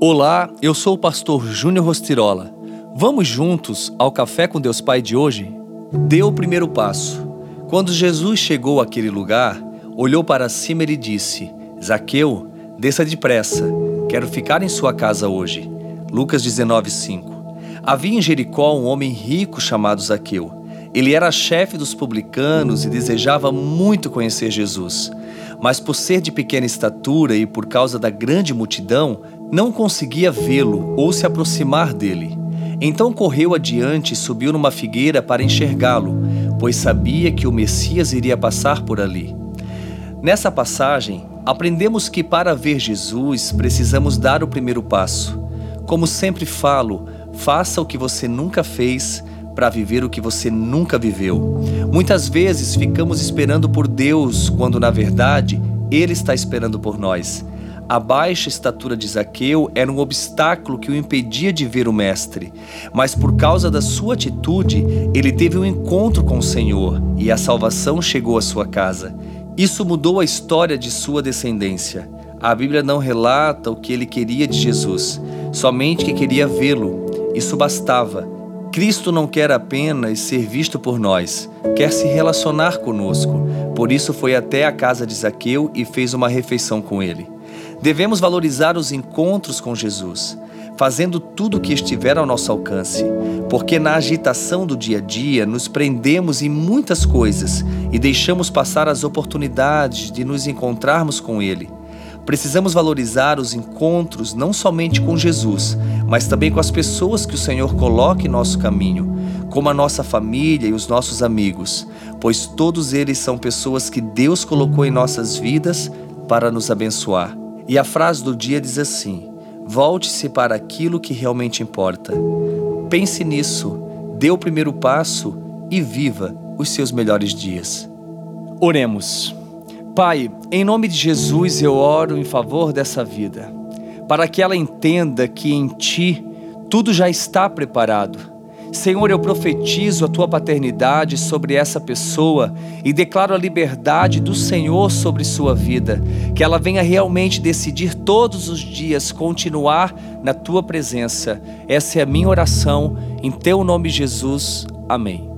Olá, eu sou o pastor Júnior Rostirola. Vamos juntos ao Café com Deus Pai de hoje? Dê o primeiro passo. Quando Jesus chegou àquele lugar, olhou para cima e disse: Zaqueu, desça depressa, quero ficar em sua casa hoje. Lucas 19:5. Havia em Jericó um homem rico chamado Zaqueu. Ele era chefe dos publicanos e desejava muito conhecer Jesus. Mas por ser de pequena estatura e por causa da grande multidão, não conseguia vê-lo ou se aproximar dele. Então correu adiante e subiu numa figueira para enxergá-lo, pois sabia que o Messias iria passar por ali. Nessa passagem, aprendemos que para ver Jesus precisamos dar o primeiro passo. Como sempre falo, faça o que você nunca fez para viver o que você nunca viveu. Muitas vezes ficamos esperando por Deus quando na verdade Ele está esperando por nós. A baixa estatura de Zaqueu era um obstáculo que o impedia de ver o Mestre, mas por causa da sua atitude, ele teve um encontro com o Senhor e a salvação chegou à sua casa. Isso mudou a história de sua descendência. A Bíblia não relata o que ele queria de Jesus, somente que queria vê-lo. Isso bastava. Cristo não quer apenas ser visto por nós, quer se relacionar conosco. Por isso foi até a casa de Zaqueu e fez uma refeição com ele. Devemos valorizar os encontros com Jesus, fazendo tudo o que estiver ao nosso alcance, porque na agitação do dia a dia nos prendemos em muitas coisas e deixamos passar as oportunidades de nos encontrarmos com Ele. Precisamos valorizar os encontros não somente com Jesus, mas também com as pessoas que o Senhor coloca em nosso caminho, como a nossa família e os nossos amigos, pois todos eles são pessoas que Deus colocou em nossas vidas para nos abençoar. E a frase do dia diz assim: volte-se para aquilo que realmente importa. Pense nisso, dê o primeiro passo e viva os seus melhores dias. Oremos. Pai, em nome de Jesus eu oro em favor dessa vida, para que ela entenda que em Ti tudo já está preparado Senhor, eu profetizo a tua paternidade sobre essa pessoa e declaro a liberdade do Senhor sobre sua vida, que ela venha realmente decidir todos os dias continuar na tua presença. Essa é a minha oração, em teu nome, Jesus. Amém.